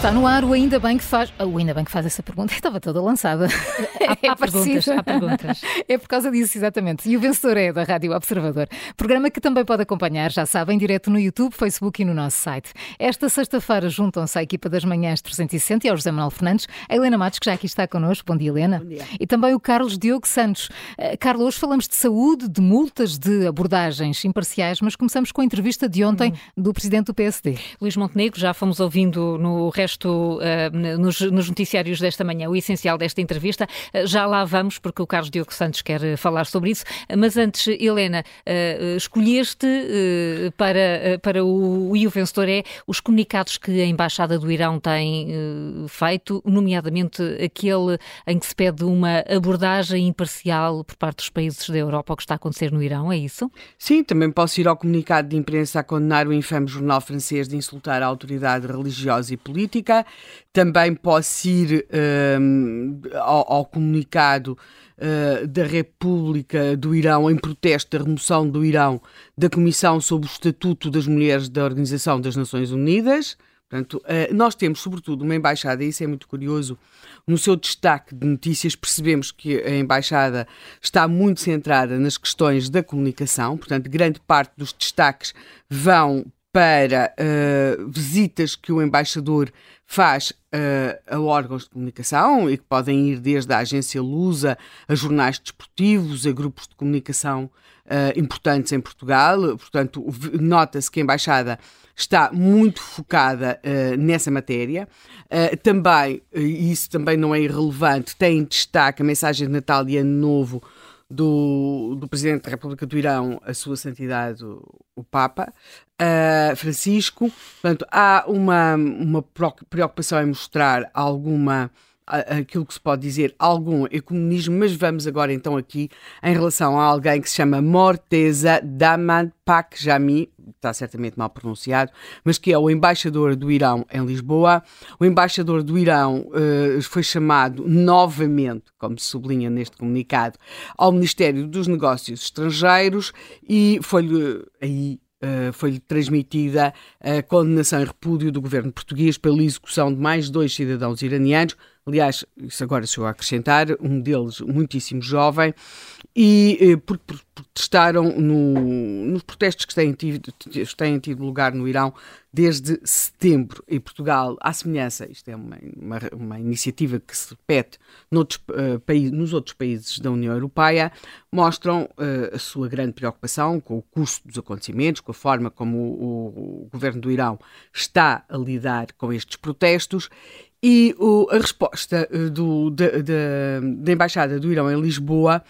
Está no ar o Ainda Bem que faz. O Ainda Bem que faz essa pergunta estava toda lançada. Há, há perguntas, há perguntas. É por causa disso, exatamente. E o vencedor é da Rádio Observador. Programa que também pode acompanhar, já sabem, direto no YouTube, Facebook e no nosso site. Esta sexta-feira juntam-se à equipa das manhãs 360 e ao José Manuel Fernandes, a Helena Matos, que já aqui está connosco. Bom dia, Helena. Bom dia. E também o Carlos Diogo Santos. Uh, Carlos, hoje falamos de saúde, de multas, de abordagens imparciais, mas começamos com a entrevista de ontem hum. do presidente do PSD. Luís Montenegro, já fomos ouvindo no resto, uh, nos, nos, noticiários desta manhã, o essencial desta entrevista. Uh, já lá vamos, porque o Carlos Diogo Santos quer uh, falar sobre isso. Mas antes, Helena, escolheste para, para o, e o vencedor é os comunicados que a Embaixada do Irão tem feito, nomeadamente aquele em que se pede uma abordagem imparcial por parte dos países da Europa ao que está a acontecer no Irão, é isso? Sim, também posso ir ao comunicado de imprensa a condenar o infame jornal francês de insultar a autoridade religiosa e política. Também posso ir um, ao, ao, comunicado uh, da República do Irão em protesto da remoção do Irão da Comissão sobre o Estatuto das Mulheres da Organização das Nações Unidas. Portanto, uh, nós temos, sobretudo, uma embaixada, e isso é muito curioso, no seu destaque de notícias, percebemos que a embaixada está muito centrada nas questões da comunicação, portanto, grande parte dos destaques vão para uh, visitas que o embaixador faz uh, a órgãos de comunicação e que podem ir desde a agência Lusa a jornais desportivos, a grupos de comunicação uh, importantes em Portugal. Portanto, nota-se que a embaixada está muito focada nessa matéria. também, e isso também não é irrelevante, tem em destaque a mensagem de Natal e Ano Novo do, do Presidente da República do Irão, a Sua Santidade o Papa, uh, Francisco. Portanto, há uma, uma preocupação em mostrar alguma aquilo que se pode dizer algum ecumenismo, mas vamos agora então aqui em relação a alguém que se chama Morteza Daman Pakjami, está certamente mal pronunciado, mas que é o embaixador do Irão em Lisboa. O embaixador do Irão uh, foi chamado novamente, como se sublinha neste comunicado, ao Ministério dos Negócios Estrangeiros e foi-lhe aí Uh, foi-lhe transmitida a condenação e repúdio do governo português pela execução de mais dois cidadãos iranianos, aliás, isso agora chegou a acrescentar, um deles muitíssimo jovem, e eh, porque protestaram no, nos protestos que têm tido, têm tido lugar no Irão desde setembro. Em Portugal, à semelhança, isto é uma, uma, uma iniciativa que se repete noutros, uh, países, nos outros países da União Europeia, mostram uh, a sua grande preocupação com o curso dos acontecimentos, com a forma como o, o governo do Irão está a lidar com estes protestos e o, a resposta do, da, da, da Embaixada do Irão em Lisboa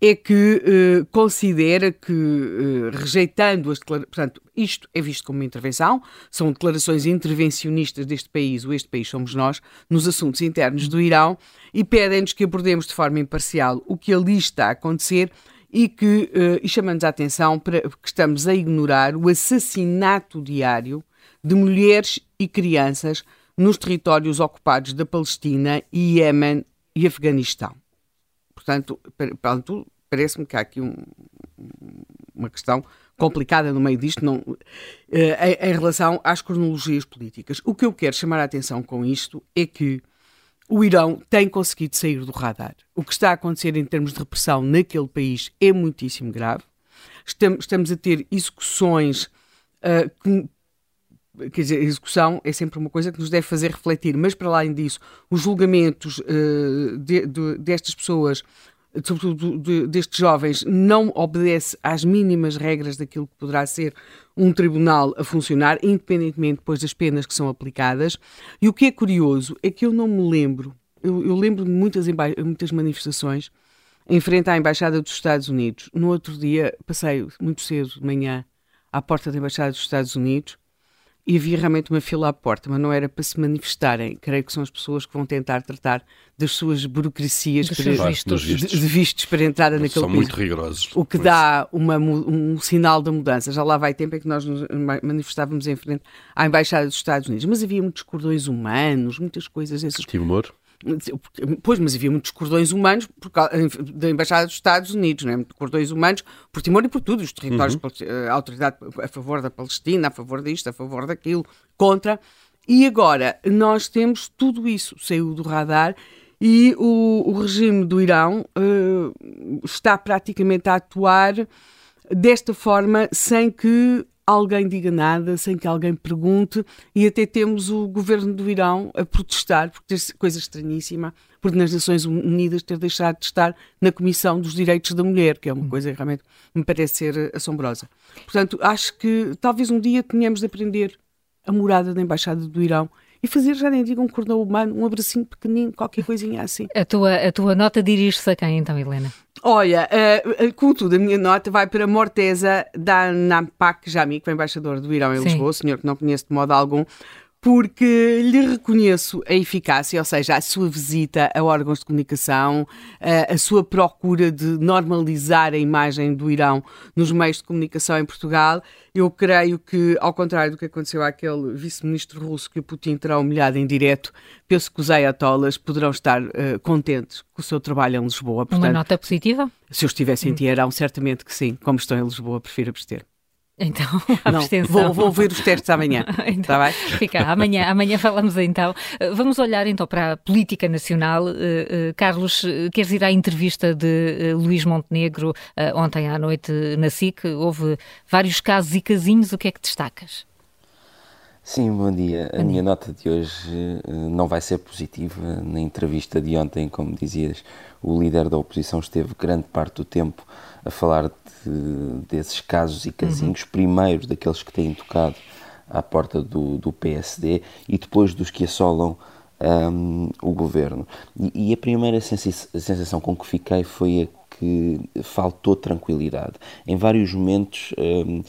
é que uh, considera que, uh, rejeitando as declarações, portanto, isto é visto como uma intervenção, são declarações intervencionistas deste país, ou este país somos nós, nos assuntos internos do Irão, e pedem-nos que abordemos de forma imparcial o que ali está a acontecer e que uh, e chamamos a atenção para que estamos a ignorar o assassinato diário de mulheres e crianças nos territórios ocupados da Palestina, Iémen e Afeganistão. Portanto, pronto, parece-me que há aqui um, uma questão complicada no meio disto, não, eh, em, relação às cronologias políticas. O que eu quero chamar a atenção com isto é que o Irão tem conseguido sair do radar. O que está a acontecer em termos de repressão naquele país é muitíssimo grave. Estamos, estamos a ter execuções uh, que, quer dizer, a execução é sempre uma coisa que nos deve fazer refletir, mas para além disso, os julgamentos uh, de, de, destas pessoas, sobretudo de, destes jovens, não obedece às mínimas regras daquilo que poderá ser um tribunal a funcionar, independentemente depois das penas que são aplicadas. E o que é curioso é que eu não me lembro, eu, eu lembro de muitas, muitas manifestações em frente à Embaixada dos Estados Unidos. No outro dia, passei muito cedo de manhã à porta da Embaixada dos Estados Unidos e havia realmente uma fila à porta, mas não era para se manifestarem. Creio que são as pessoas que vão tentar tratar das suas burocracias para, vistos. De, de, vistos para entrada naquele são país. muito rigorosos. O que dá uma, um sinal da mudança. Já lá vai tempo em que nós nos manifestávamos em frente à Embaixada dos Estados Unidos, mas havia muitos cordões humanos, muitas coisas. Esses... Timor? Pois, mas havia muitos cordões humanos por, da Embaixada dos Estados Unidos, né? cordões humanos por Timor e por tudo, os territórios, uhum. a autoridade a favor da Palestina, a favor disto, a favor daquilo, contra. e agora nós temos tudo isso, saiu do radar e o, o regime do Irão uh, está praticamente a atuar desta forma sem que alguém diga nada, sem que alguém pergunte, e até temos o governo do Irão a protestar, porque coisa estranhíssima, por nas Nações Unidas ter deixado de estar na Comissão dos Direitos da Mulher, que é uma hum. coisa que realmente me parece ser assombrosa. Portanto, acho que talvez um dia tenhamos de aprender a morada da Embaixada do Irão e fazer, já nem digo um cordão humano, um abracinho pequenino, qualquer coisinha assim. A tua, a tua nota dirige-se a quem então, Helena? Olha, uh, contudo, a minha nota vai para Morteza da Nampak Jami, que é embaixador do Irão em Sim. Lisboa, senhor que não conheço de modo algum, porque lhe reconheço a eficácia, ou seja, a sua visita a órgãos de comunicação, a sua procura de normalizar a imagem do Irão nos meios de comunicação em Portugal. Eu creio que, ao contrário do que aconteceu àquele vice-ministro russo que o Putin terá humilhado em direto, penso que os ayatollahs poderão estar uh, contentes com o seu trabalho em Lisboa. Portanto, Uma nota positiva? Se eu estivesse em hum. Teherão, certamente que sim. Como estou em Lisboa, prefiro abster. Então, a Não, vou, vou, ver os testes amanhã. então, tá bem? Fica, amanhã, amanhã falamos então. Eh, vamos olhar então para a política nacional. Uh, uh, Carlos, queres ir à entrevista de uh, Luís Montenegro ontem à noite na SIC? Houve vários casos e casinhos. O que é que destacas? Sim, bom dia. Bom a dia. minha nota de hoje não vai ser positiva. Na entrevista de ontem, como dizias, o líder da oposição esteve grande parte do tempo a falar de, desses casos e casinhos, uhum. primeiro daqueles que têm tocado à porta do, do PSD e depois dos que assolam um, o governo. E, e, a primeira sensação com que fiquei foi a que faltou tranquilidade. Em vários momentos, um,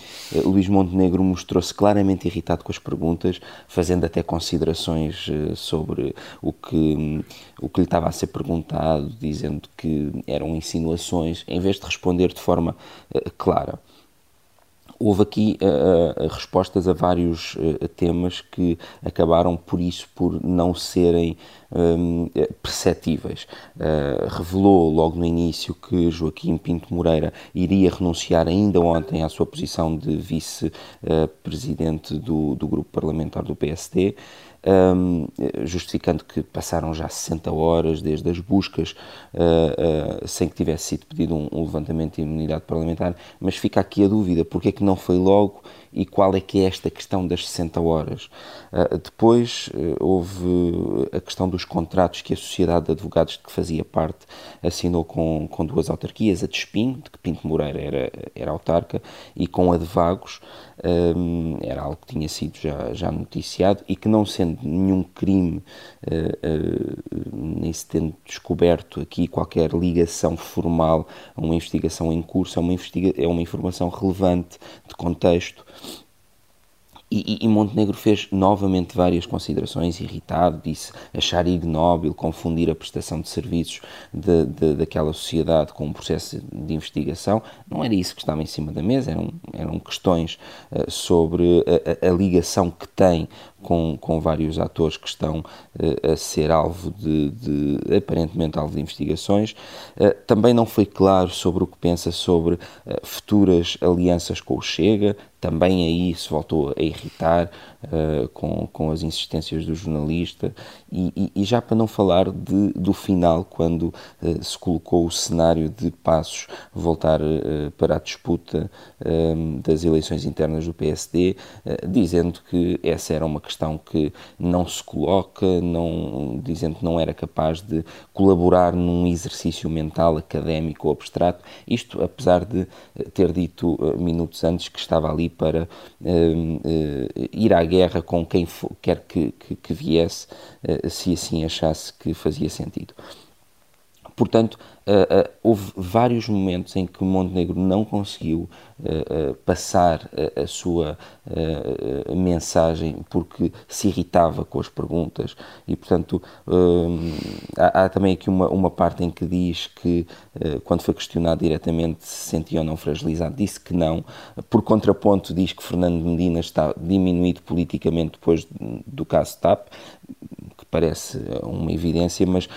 Luís Montenegro mostrou-se claramente irritado com as perguntas, fazendo até considerações uh, sobre o que, um, o que lhe estava a ser perguntado, dizendo que eram insinuações, em vez de responder de forma uh, clara. Houve aqui uh, respostas a vários uh, temas que acabaram por isso por não serem um, perceptíveis. Uh, revelou logo no início que Joaquim Pinto Moreira iria renunciar ainda ontem à sua posição de vice-presidente do, do grupo parlamentar do PSD um, justificando que passaram já 60 horas desde as buscas uh, uh, sem que tivesse sido pedido um, um, levantamento de imunidade parlamentar, mas fica aqui a dúvida, porque é que não foi logo e qual é que é esta questão das 60 horas. Uh, depois houve a questão dos contratos que a Sociedade de Advogados de que fazia parte assinou com, com duas autarquias, a de Espinho, de que Pinto Moreira era, era autarca, e com a de Vagos, um, era algo que tinha sido já, já noticiado e que não sendo nenhum crime, uh, uh, nem se tendo descoberto aqui qualquer ligação formal a uma investigação em curso, é uma, investiga é uma informação relevante de contexto e, e, Montenegro fez novamente várias considerações, irritado, disse achar ignóbil confundir a prestação de serviços de, de, daquela sociedade com um processo de investigação. Não era isso que estava em cima da mesa, eram, eram questões uh, sobre a, a, ligação que tem com, com vários atores que estão uh, a ser alvo de, de, aparentemente alvo de investigações. Uh, também não foi claro sobre o que pensa sobre uh, futuras alianças com o Chega, também aí se voltou a irritar uh, com, com as insistências do jornalista. E, e, e já para não falar de, do final, quando uh, se colocou o cenário de Passos voltar uh, para a disputa das eleições internas do PSD, dizendo que essa era uma questão que não se coloca, não, dizendo que não era capaz de colaborar num exercício mental, académico ou abstrato, isto apesar de ter dito minutos antes que estava ali para ir à guerra com quem for, quer que, que, que viesse, uh, se assim achasse que fazia sentido. Portanto, uh, uh, houve vários momentos em que Montenegro não conseguiu uh, passar a, a sua mensagem porque se irritava com as perguntas e, portanto, há, há, também aqui uma, uma parte em que diz que, quando foi questionado diretamente se sentia ou não fragilizado, disse que não. Por contraponto, diz que Fernando Medina está diminuído politicamente depois do caso TAP, parece uma evidência, mas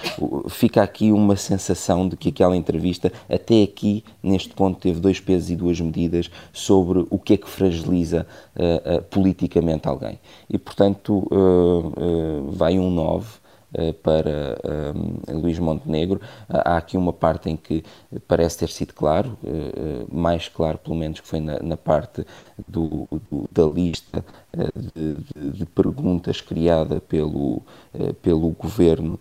fica aqui uma sensação de que aquela entrevista, até aqui, neste ponto, teve dois pesos e duas medidas sobre o que é que fragiliza uh, uh, politicamente alguém. E, portanto, uh, vai um 9 eh, para um, Luís Montenegro. Há aqui uma parte em que parece ter sido claro, uh, mais claro pelo menos que foi na, na parte do, do, da lista de, de, de, perguntas criada pelo, pelo governo,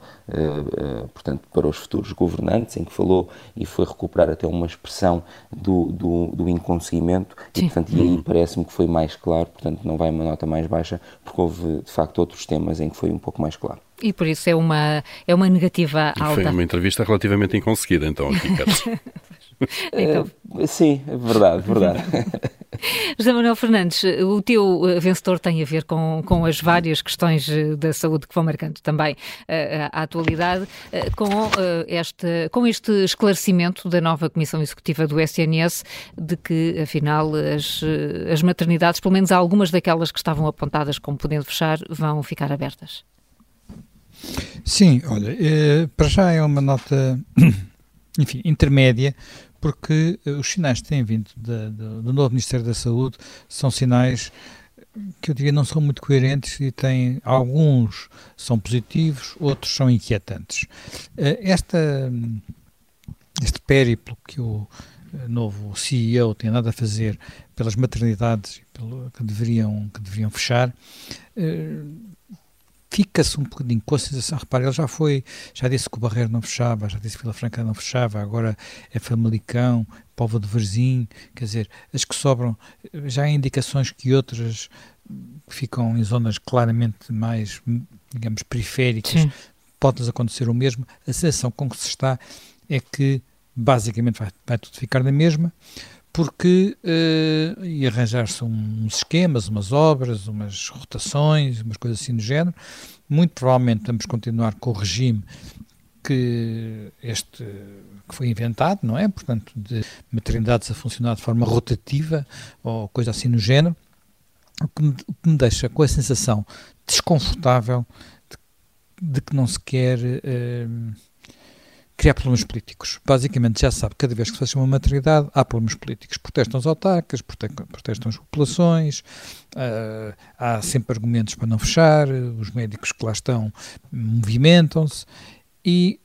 portanto, para os futuros governantes, em que falou e foi recuperar até uma expressão do, do, do inconseguimento, e, portanto, e aí parece-me que foi mais claro, portanto, não vai uma nota mais baixa, porque houve de facto outros temas em que foi um pouco mais claro. E por isso é uma, é uma negativa e alta. Foi uma entrevista relativamente inconseguida, então, aqui, então. Uh, sim, é verdade, verdade. José Manuel Fernandes, o teu eh, vencedor tem a ver com, com as várias questões eh, da saúde que vão marcando também uh, a atualidade, uh, com, uh, este, com este esclarecimento da nova Comissão Executiva do SNS de que, afinal, as, as maternidades, pelo menos algumas daquelas que estavam apontadas como podendo fechar, vão ficar abertas. Sim, olha, eh, para já é uma nota, enfim, intermédia, porque eh, os sinais que têm vindo do novo Ministério da Saúde são sinais que eu diria não são muito coerentes e têm alguns são positivos, outros são inquietantes. Eh, esta, este périplo que o novo CEO tem nada a fazer pelas maternidades que, deveriam, que deveriam fechar, fica-se um bocadinho com a sensação, repare, ele já foi, já disse que o Barreiro não fechava, já disse que Vila Franca não fechava, agora é Famalicão, Povo de Varzim, quer dizer, as que sobram, já há indicações que outras ficam em zonas claramente mais, digamos, periféricas, pode-lhes acontecer o mesmo, a sensação com que se está é que basicamente vai, vai tudo ficar na mesma, porque uh, e arranjar-se uns esquemas, umas obras, umas rotações, umas coisas assim do género. Muito provavelmente vamos continuar com o regime que este que foi inventado, não é? Portanto, de maternidades a funcionar de forma rotativa ou coisa assim no género, o que me, o que me deixa com a sensação desconfortável de, de que não se quer uh, criar problemas políticos. Basicamente, já sabe, cada vez que se faz uma maternidade, há problemas políticos. Protestam os autarcas, protestam as populações, uh, há sempre argumentos para não fechar, os médicos que lá estão movimentam-se e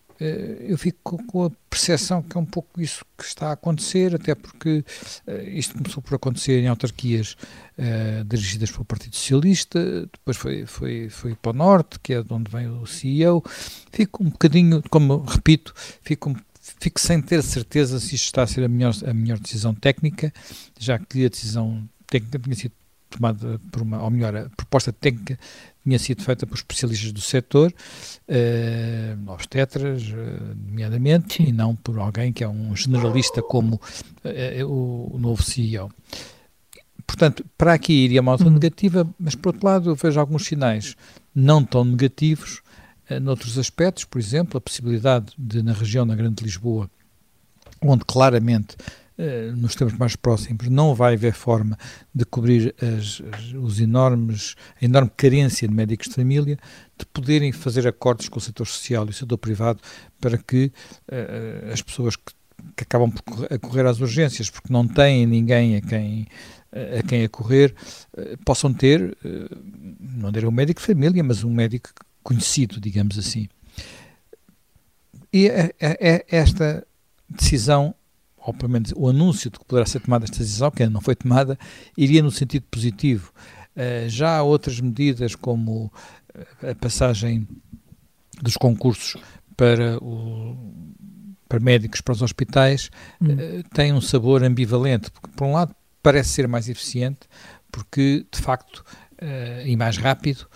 eu fico com a percepção que é um pouco isso que está a acontecer, até porque uh, isto começou por acontecer em autarquias uh, dirigidas pelo Partido Socialista, depois foi, foi, foi para o Norte, que é de onde vem o CEO. Fico um bocadinho, como repito, fico fico sem ter certeza se isto está a ser a melhor, a melhor decisão técnica, já que a decisão técnica tinha sido tomada por uma, ou melhor, a proposta técnica tinha sido feita por especialistas do setor, uh, obstetras, uh, nomeadamente, Sim. e não por alguém que é um generalista como uh, o, o, novo CEO. Portanto, para aqui iria uma nota hum. negativa, mas por outro lado eu vejo alguns sinais não tão negativos uh, noutros aspectos, por exemplo, a possibilidade de na região, na Grande Lisboa, onde claramente eh, nos tempos mais próximos não vai haver forma de cobrir as, os enormes, a enorme carência de médicos de família, de poderem fazer acordos com o setor social e o setor privado para que uh, as pessoas que, que, acabam por correr às urgências porque não têm ninguém a quem a quem acorrer, uh, possam ter, não direi um médico de família, mas um médico conhecido, digamos assim. E é, é, é esta decisão ou pelo menos o anúncio de que poderá ser tomada esta decisão, que ainda não foi tomada, iria no sentido positivo. Uh, já há outras medidas, como eh, a passagem dos concursos para, o, para médicos para os hospitais, hum. uh, tem um sabor ambivalente, porque, por um lado, parece ser mais eficiente, porque, de facto, uh, e mais rápido,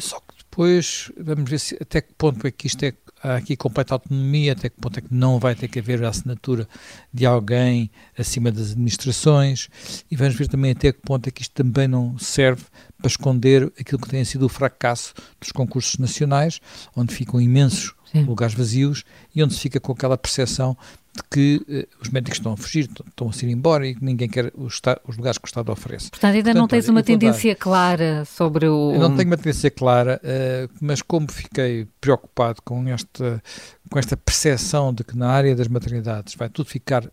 só que depois vamos ver se, até que ponto é que isto é há aqui completa autonomia, até que ponto é que não vai ter que haver a assinatura de alguém acima das administrações, e vamos ver também até que ponto é que isto também não serve para esconder aquilo que tem sido o fracasso dos concursos nacionais, onde ficam imensos Sim. lugares vazios e onde se fica com aquela percepção de que eh, os médicos estão a fugir, estão a ir embora e que ninguém quer os, os lugares que o Estado oferece. Portanto, ainda Portanto, não tens uma tendência dar, clara sobre o... Eu não tenho uma tendência clara, uh, mas como fiquei preocupado com esta, com esta percepção de que na área das maternidades vai tudo ficar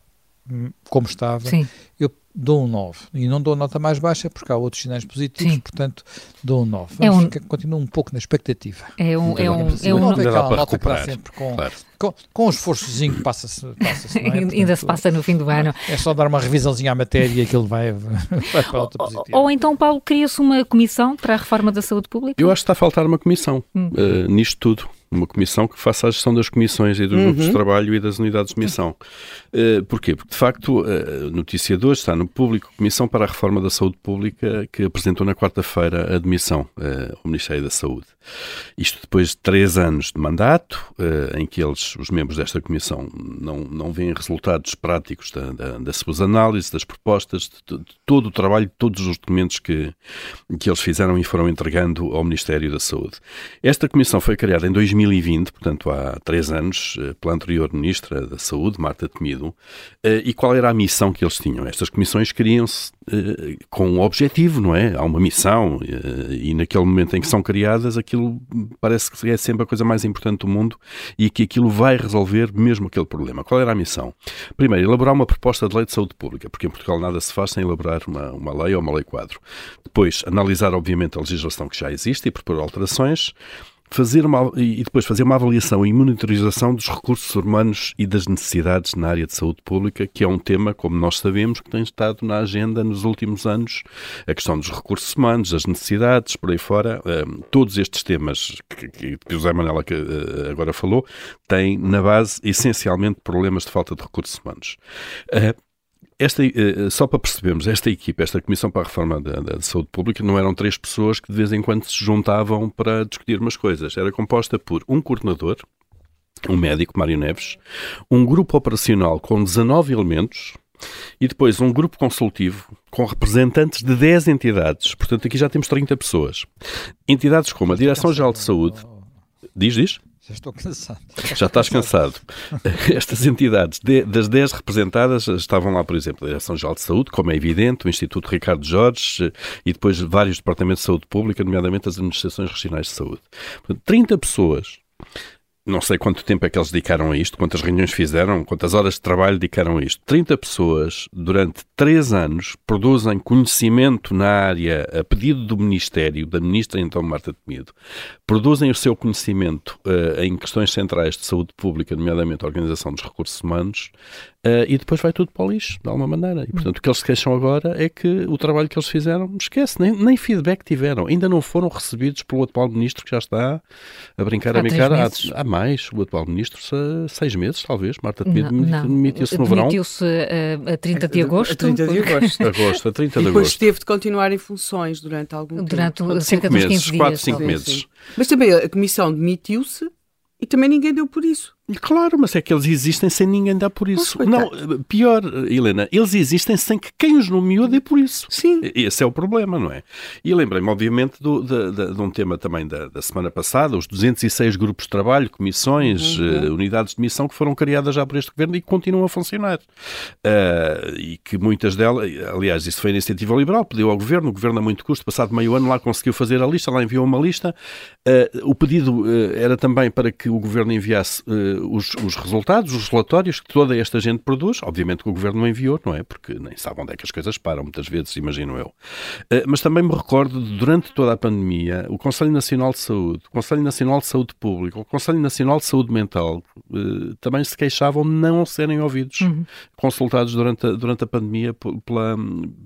hum, como estava, Sim. eu dou um 9. E não dou nota mais baixa porque há outros sinais positivos, Sim. portanto dou um 9. É um... continuo um pouco na expectativa. É um... É um, é um, nota, é aquela nota que sempre com, claro. com, com um esforçozinho passa-se. Passa é? Ainda se passa no fim do ano. É só dar uma revisãozinha à matéria que ele vai, vai para outra positiva. Ou, ou então, Paulo, cria-se uma comissão para a reforma da saúde pública? Eu acho que está a faltar uma comissão hum. uh, nisto tudo uma comissão que faça a gestão das comissões e dos uhum. grupos de trabalho e das unidades de missão. Uh, porquê? Porque, de facto, a notícia de hoje está no público, Comissão para a Reforma da Saúde Pública, que apresentou na quarta-feira a admissão uh, ao Ministério da Saúde. Isto depois de três anos de mandato, uh, em que eles, os membros desta comissão, não, não veem resultados práticos da, da, das suas análises, das propostas, de, de, todo o trabalho, de todos os documentos que, que eles fizeram e foram entregando ao Ministério da Saúde. Esta comissão foi criada em 2020, portanto há três anos, uh, pela anterior Ministra da Saúde, Marta Temido, uh, e qual era a missão que eles tinham? Estas comissões criam-se com um objetivo, não é? Há uma missão, e naquele momento em que são criadas, aquilo parece que é sempre a coisa mais importante do mundo e que aquilo vai resolver mesmo aquele problema. Qual era a missão? Primeiro, elaborar uma proposta de lei de saúde pública, porque em Portugal nada se faz sem elaborar uma, uma lei ou uma lei quadro. Depois, analisar, obviamente, a legislação que já existe e propor alterações fazer uma, e depois fazer uma avaliação e monitorização dos recursos humanos e das necessidades na área de saúde pública, que é um tema, como nós sabemos, que tem estado na agenda nos últimos anos. A questão dos recursos humanos, das necessidades, por aí fora, um, todos estes temas que, que, que o José Manuela que, uh, agora falou, têm na base essencialmente problemas de falta de recursos humanos. Uh, esta, eh, eh, só para percebermos, esta equipa, esta Comissão para a Reforma da, da, Saúde Pública, não eram três pessoas que de vez em quando se juntavam para discutir umas coisas. Era composta por um coordenador, um médico, Mário Neves, um grupo operacional com 19 elementos, e depois um grupo consultivo com representantes de 10 entidades. Portanto, aqui já temos 30 pessoas. Entidades como a Direção-Geral de Saúde. Diz, diz? Já estou cansado. Já estás cansado. Estas entidades, de, das 10 representadas, estavam lá, por exemplo, a Direção-Geral de Saúde, como é evidente, o Instituto Ricardo Jorge e depois vários departamentos de saúde pública, nomeadamente as administrações regionais de saúde. Portanto, 30 pessoas não sei quanto tempo é que eles dedicaram a isto, quantas reuniões fizeram, quantas horas de trabalho dedicaram a isto. 30 pessoas, durante 3 anos, produzem conhecimento na área, a pedido do Ministério, da Ministra então Marta Temido, produzem o seu conhecimento uh, em questões centrais de saúde pública, nomeadamente a organização dos recursos humanos, Uh, e depois vai tudo para o lixo, de alguma maneira. E, portanto, o que eles se queixam agora é que o trabalho que eles fizeram, esquece, nem, nem feedback tiveram. Ainda não foram recebidos pelo atual ministro, que já está a brincar há a brincar há, há, mais. O atual ministro, seis meses, talvez. Marta demitiu-se no verão. Demitiu-se uh, a 30 de agosto. A 30 de agosto. agosto, a 30 de e depois teve de continuar em funções durante algum durante tempo. Durante cerca de 15 dias. 4, 5 meses. Mas também a comissão demitiu-se e também ninguém deu por isso. Claro, mas é que eles existem sem ninguém dar por isso. Não, pior, Helena, eles existem sem que quem os nomeou dê por isso. Sim. Esse é o problema, não é? E lembrei-me, obviamente, do, de, de, de, um tema também da, da, semana passada, os 206 grupos de trabalho, comissões, uhum. uh, unidades de missão que foram criadas já por este governo e que continuam a funcionar. Uh, e que muitas delas, aliás, isso foi a iniciativa liberal, pediu ao governo, o governo a muito custo, passado meio ano, lá conseguiu fazer a lista, lá enviou uma lista. Uh, o pedido era também para que o governo enviasse os, os, resultados, os relatórios que toda esta gente produz. Obviamente que o governo não enviou, não é? Porque nem sabe onde é que as coisas param, muitas vezes, imagino eu. Uh, mas também me recordo, de, durante toda a pandemia, o Conselho Nacional de Saúde, o Conselho Nacional de Saúde Pública, o Conselho Nacional de Saúde Mental uh, também se queixavam de não serem ouvidos, uhum. consultados durante a, durante a pandemia pela,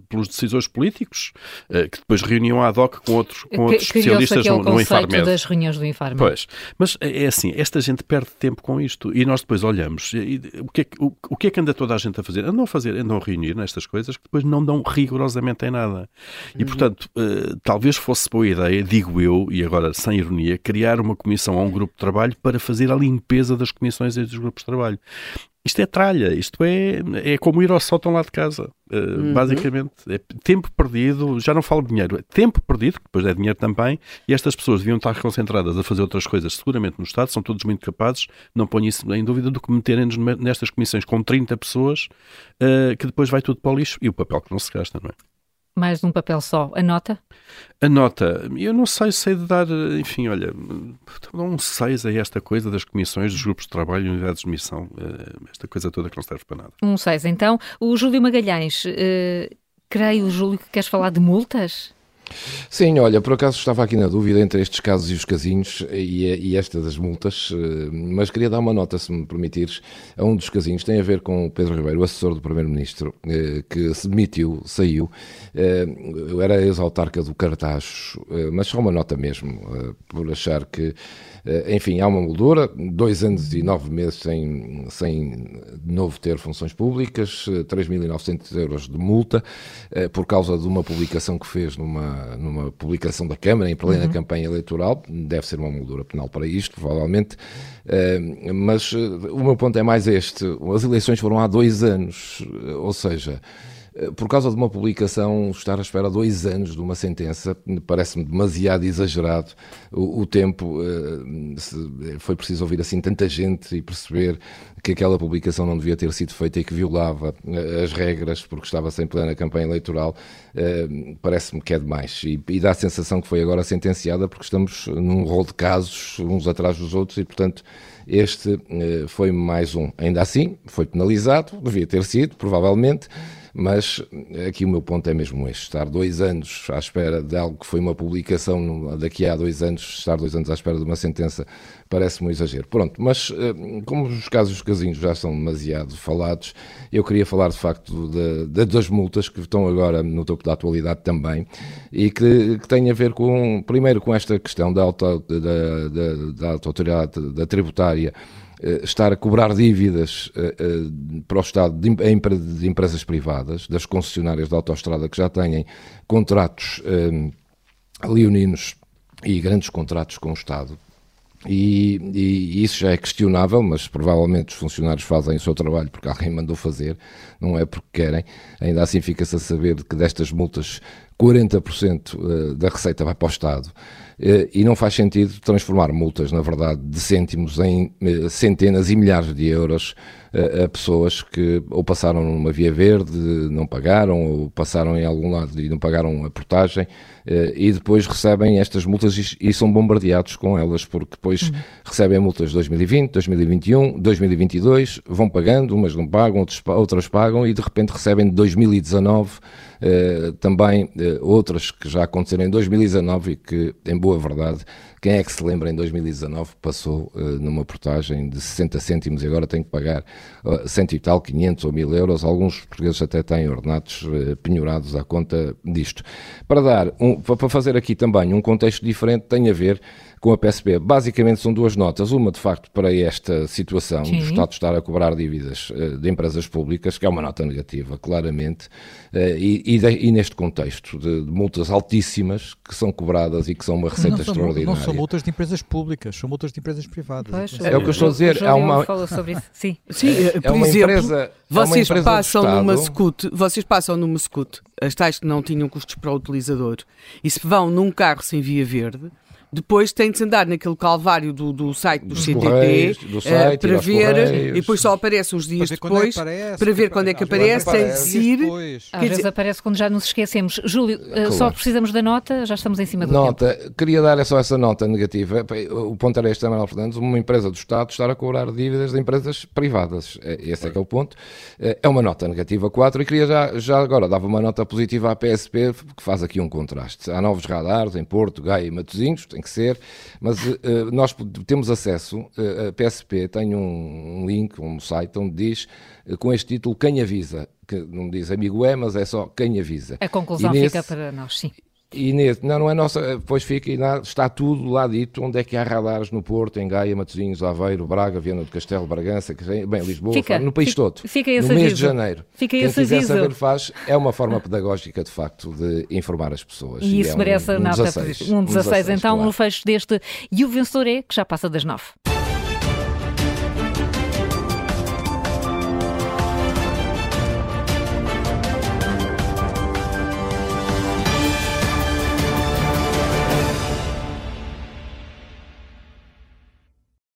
pelos decisores políticos, uh, que depois reuniam ad hoc com, outros com outros especialistas no, no Infarmed. das reuniões do Infarmed. Pois, mas é, é assim, esta gente perde tempo com isto e nós depois olhamos, e, o, que é, o, o, que é que anda toda a gente a fazer? Andam a fazer, andam a reunir nestas coisas que depois não dão rigorosamente em nada. E, uhum. portanto, uh, talvez fosse boa ideia, digo eu, e agora sem ironia, criar uma comissão ou um grupo de trabalho para fazer a limpeza das comissões e dos grupos de trabalho Isto é tralha, isto é, é como ir ao sótão lá de casa. Uh, uhum. Basicamente, é tempo perdido, já não falo de dinheiro, é tempo perdido, que depois é dinheiro também, e estas pessoas deviam estar concentradas a fazer outras coisas, seguramente no Estado, são todos muito capazes, não ponho isso em dúvida, do que meterem-nos nestas comissões com 30 pessoas, uh, que depois vai tudo para o lixo, e o papel que não se gasta, não é? Mais de um papel só. A nota? A nota, eu não sei, sei de dar, enfim, olha, dá um 6 a esta coisa das comissões, dos grupos de trabalho e unidades de missão, eh, esta coisa toda que não serve para nada. Um 6, então. O Júlio Magalhães, uh, creio, Júlio, que queres falar de multas? Sim, olha, por acaso estava aqui na dúvida entre estes casos e os casinhos e, e esta das multas, eh, mas queria dar uma nota, se me permitires, a um dos casinhos. Tem a ver com o Pedro Ribeiro, o assessor do Primeiro-Ministro, eh, que se demitiu, saiu. Eh, era ex-autarca do Cartacho, mas só uma nota mesmo, por achar que enfim, há uma moldura, dois anos e nove meses sem, sem de novo ter funções públicas, 3.900 eh, euros de multa, eh, por causa de uma publicação que fez numa, numa publicação da Câmara em plena uhum. campanha eleitoral, deve ser uma moldura penal para isto, provavelmente, mas o meu ponto é mais este, as eleições foram há dois anos, ou seja, eh, por causa de uma publicação, estar à espera dois anos de uma sentença parece-me demasiado exagerado. O, o tempo se, foi preciso ouvir assim tanta gente e perceber que aquela publicação não devia ter sido feita e que violava uh, as regras porque estava sem plena campanha eleitoral. Parece-me que é demais e, e, dá a sensação que foi agora sentenciada porque estamos num rol de casos uns atrás dos outros e, portanto, este foi mais um. Ainda assim, foi penalizado, devia ter sido, provavelmente. Mas aqui o meu ponto é mesmo este: estar dois anos à espera de algo que foi uma publicação daqui a dois anos, estar dois anos à espera de uma sentença, parece-me um exagero. Pronto, mas eh, como os casos dos casinhos já são demasiado falados, eu queria falar de facto de, de, das multas que estão agora no topo da atualidade também e que, que têm a ver com, primeiro, com esta questão da, auto, da, da, da autoridade da tributária eh, estar a cobrar dívidas eh, eh, para o Estado de empresas privadas, das concessionárias da autoestrada que já têm contratos leoninos e grandes contratos com o Estado. E, e, isso já é questionável, mas provavelmente os funcionários fazem o seu trabalho porque alguém mandou fazer, não é porque querem. Ainda assim fica-se a saber que destas multas 40% da receita vai para o Estado. Eh, e não faz sentido transformar multas, na verdade, de cêntimos em eh, centenas e milhares de euros a, pessoas que ou passaram numa via verde, não pagaram, ou passaram em algum lado e não pagaram a portagem, eh, e depois recebem estas multas e, são bombardeados com elas, porque depois uhum. recebem multas de 2020, 2021, 2022, vão pagando, umas não pagam, outras pagam, e de repente recebem de 2019 Uh, também uh, outras que já aconteceram em 2019 e que, em boa verdade, quem é que se lembra em 2019 passou numa portagem de 60 cêntimos e agora tem que pagar cento e tal, 500 ou 1000 euros? Alguns portugueses até têm ordenados uh, penhorados à conta disto. Para dar, um, para fazer aqui também um contexto diferente, tem a ver com a PSP. Basicamente são duas notas. Uma, de facto, para esta situação Sim. do Estado estar a cobrar dívidas uh, de empresas públicas, que é uma nota negativa, claramente, uh, e, e, de, e, neste contexto de, de, multas altíssimas que são cobradas e que são uma receita não extraordinária. Não são multas de empresas públicas, são multas de empresas privadas. Pois, é, o que eu estou a dizer. Há uma... falou sobre isso. Sim. Sim, é, por exemplo, empresa, vocês, passam numa scoot, vocês passam numa scoot, as tais que não tinham custos para o utilizador, e se vão num carro sem via verde, depois tem de se andar naquele calvário do, do site do CTT do eh, site, para ver, e depois só aparece uns dias depois, aparece, para ver quando é que aparece, tem de se ir. Às vezes aparece quando já nos esquecemos. Júlio, eh, claro. só precisamos da nota, já estamos em cima do Nota, tempo. queria dar só essa nota negativa. O ponto era este, Manuel Fernandes, uma empresa do Estado estar a cobrar dívidas de empresas privadas. É, esse é que é o ponto. É uma nota negativa 4 e queria já, já agora, dava uma nota positiva à PSP, que faz aqui um contraste. Há novos radares em Porto, Gaia e Matosinhos, tem que ser, mas uh, nós temos acesso, uh, a PSP tem um, um, link, um site onde diz, uh, com este título, quem avisa, que não diz amigo é, mas é só quem avisa. A conclusão nesse, fica para nós, sim. E nesse, não, não é nossa, depois fica e está tudo lá dito, onde é que há radares no Porto, em Gaia, Matosinhos, Aveiro, Braga, Viana do Castelo, Bragança, bem, Lisboa, fica, no país fica, todo. Fica no mês de janeiro. Fica Quem quiser aviso. saber faz, é uma forma pedagógica, de facto, de informar as pessoas. E, e isso é merece um, um, 16, um 16, um 16 então, claro. no fecho deste E o Vencedor é, que já passa das nove.